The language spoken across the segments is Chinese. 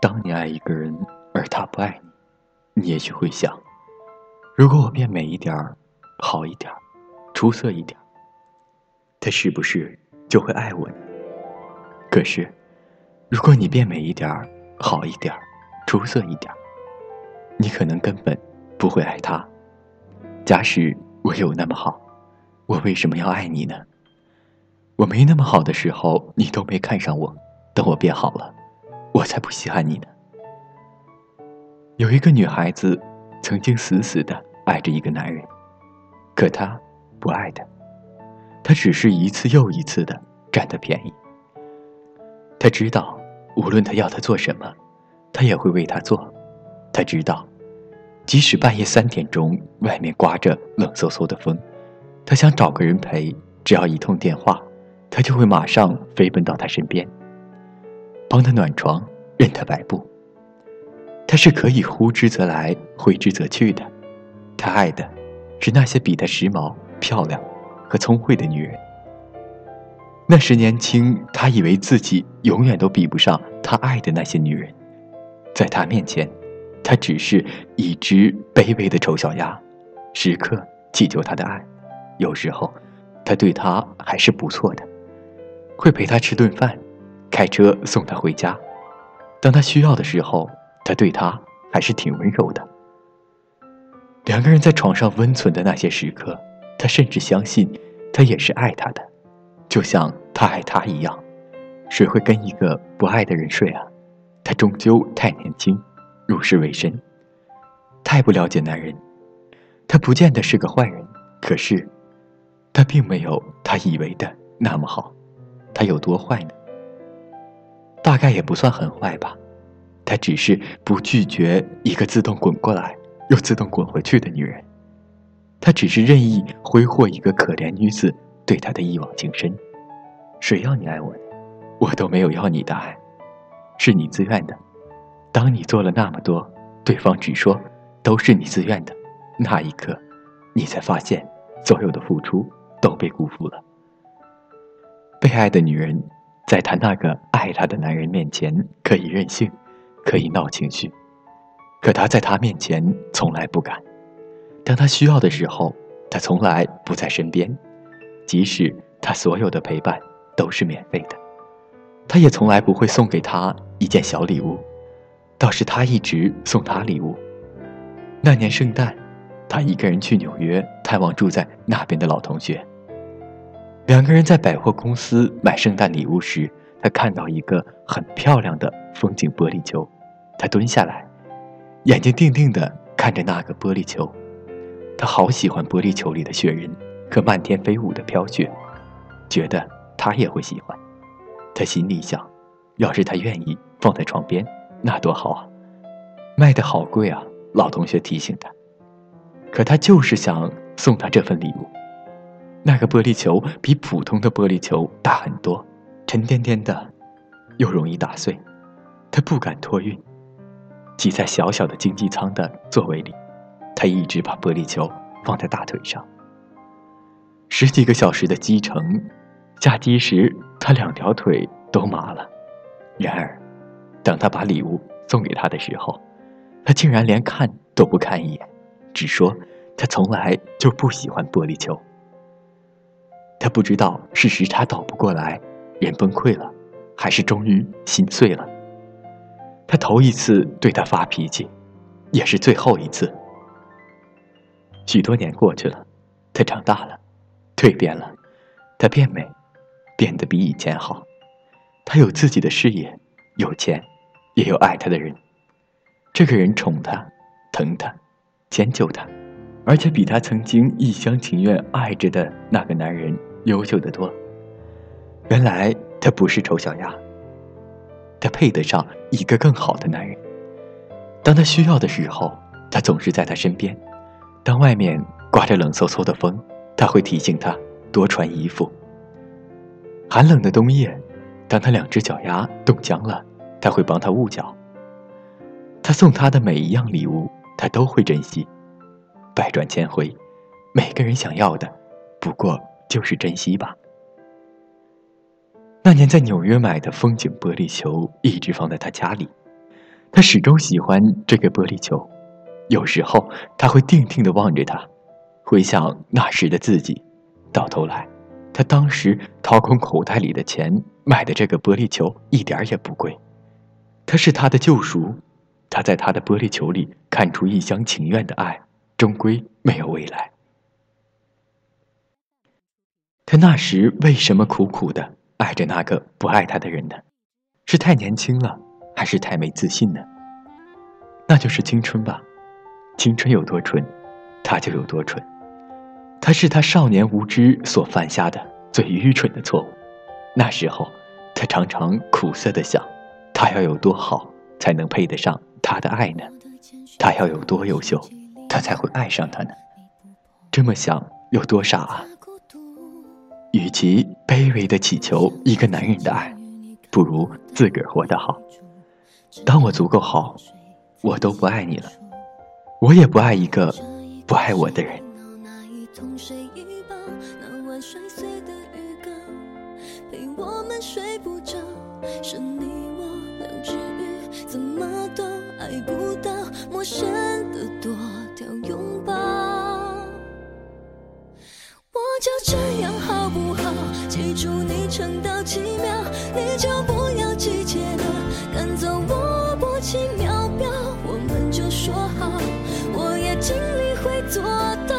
当你爱一个人，而他不爱你，你也许会想：如果我变美一点儿，好一点儿，出色一点儿，他是不是就会爱我呢？可是，如果你变美一点儿，好一点儿，出色一点儿，你可能根本不会爱他。假使我有那么好，我为什么要爱你呢？我没那么好的时候，你都没看上我，等我变好了。我才不稀罕你呢。有一个女孩子，曾经死死的爱着一个男人，可她不爱他，她只是一次又一次的占他便宜。她知道，无论他要她做什么，她也会为他做。她知道，即使半夜三点钟，外面刮着冷飕飕的风，她想找个人陪，只要一通电话，他就会马上飞奔到他身边。帮他暖床，任他摆布。他是可以呼之则来，挥之则去的。他爱的，是那些比他时髦、漂亮和聪慧的女人。那时年轻，他以为自己永远都比不上他爱的那些女人。在他面前，他只是一只卑微的丑小鸭，时刻祈求他的爱。有时候，他对他还是不错的，会陪他吃顿饭。开车送她回家，当她需要的时候，他对她还是挺温柔的。两个人在床上温存的那些时刻，他甚至相信，他也是爱她的，就像他爱她一样。谁会跟一个不爱的人睡啊？他终究太年轻，入世未深，太不了解男人。他不见得是个坏人，可是，他并没有他以为的那么好。他有多坏呢？大概也不算很坏吧，他只是不拒绝一个自动滚过来又自动滚回去的女人，他只是任意挥霍一个可怜女子对他的一往情深。谁要你爱我？我都没有要你的爱，是你自愿的。当你做了那么多，对方只说都是你自愿的，那一刻，你才发现所有的付出都被辜负了。被爱的女人。在她那个爱她的男人面前，可以任性，可以闹情绪，可她在他面前从来不敢。当他需要的时候，他从来不在身边，即使他所有的陪伴都是免费的，他也从来不会送给他一件小礼物，倒是他一直送他礼物。那年圣诞，他一个人去纽约探望住在那边的老同学。两个人在百货公司买圣诞礼物时，他看到一个很漂亮的风景玻璃球，他蹲下来，眼睛定定地看着那个玻璃球。他好喜欢玻璃球里的雪人和漫天飞舞的飘雪，觉得他也会喜欢。他心里想，要是他愿意放在床边，那多好啊！卖的好贵啊！老同学提醒他，可他就是想送他这份礼物。那个玻璃球比普通的玻璃球大很多，沉甸甸的，又容易打碎。他不敢托运，挤在小小的经济舱的座位里，他一直把玻璃球放在大腿上。十几个小时的机程，下机时他两条腿都麻了。然而，当他把礼物送给他的时候，他竟然连看都不看一眼，只说他从来就不喜欢玻璃球。他不知道是时差倒不过来，人崩溃了，还是终于心碎了。他头一次对他发脾气，也是最后一次。许多年过去了，他长大了，蜕变了，他变美，变得比以前好。他有自己的事业，有钱，也有爱他的人。这个人宠他，疼他，迁就他，而且比他曾经一厢情愿爱着的那个男人。优秀的多。原来他不是丑小鸭，他配得上一个更好的男人。当他需要的时候，他总是在他身边。当外面刮着冷飕飕的风，他会提醒他多穿衣服。寒冷的冬夜，当他两只脚丫冻僵了，他会帮他捂脚。他送他的每一样礼物，他都会珍惜。百转千回，每个人想要的，不过。就是珍惜吧。那年在纽约买的风景玻璃球一直放在他家里，他始终喜欢这个玻璃球。有时候他会定定的望着它，回想那时的自己。到头来，他当时掏空口袋里的钱买的这个玻璃球一点也不贵，它是他的救赎。他在他的玻璃球里看出一厢情愿的爱，终归没有未来。他那时为什么苦苦的爱着那个不爱他的人呢？是太年轻了，还是太没自信呢？那就是青春吧，青春有多蠢，他就有多蠢。他是他少年无知所犯下的最愚蠢的错误。那时候，他常常苦涩的想，他要有多好才能配得上他的爱呢？他要有多优秀，他才会爱上他呢？这么想有多傻啊！与其卑微的祈求一个男人的爱，不如自个儿活得好。当我足够好，我都不爱你了，我也不爱一个不爱我的人。怎么都爱不到陌生的撑到奇妙，你就不要急切了赶走我薄情秒表。我们就说好，我也尽力会做到，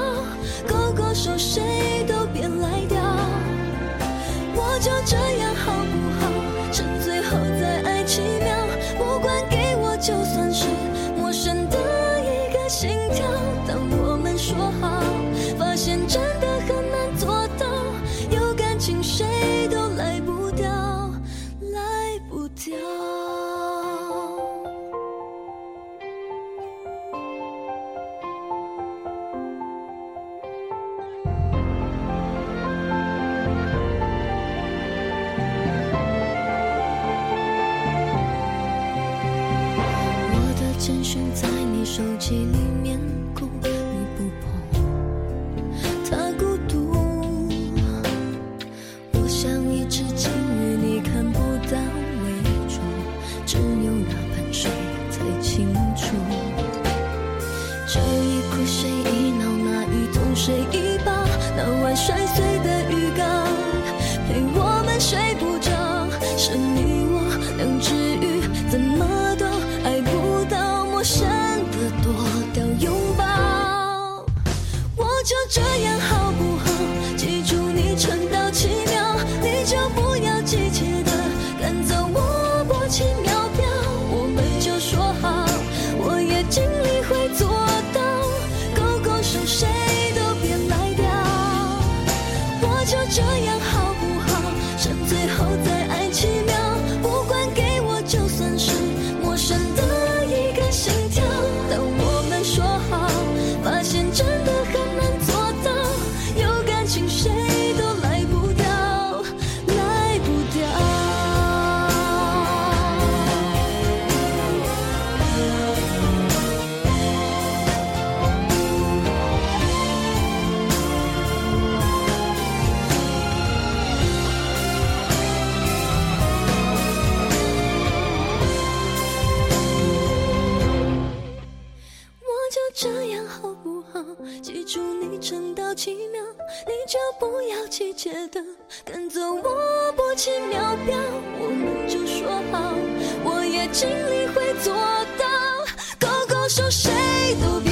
深陷在你手机里面哭，你不碰，他孤独。我像一只金鱼，你看不到伪装，只有那盆水才清楚。这一哭谁一闹，那一痛谁一抱，那晚摔碎的就这样好？这样好不好记住你撑到七秒，你就不要急切的赶走我拨起秒表。我们就说好，我也尽力会做到，勾勾手谁都别。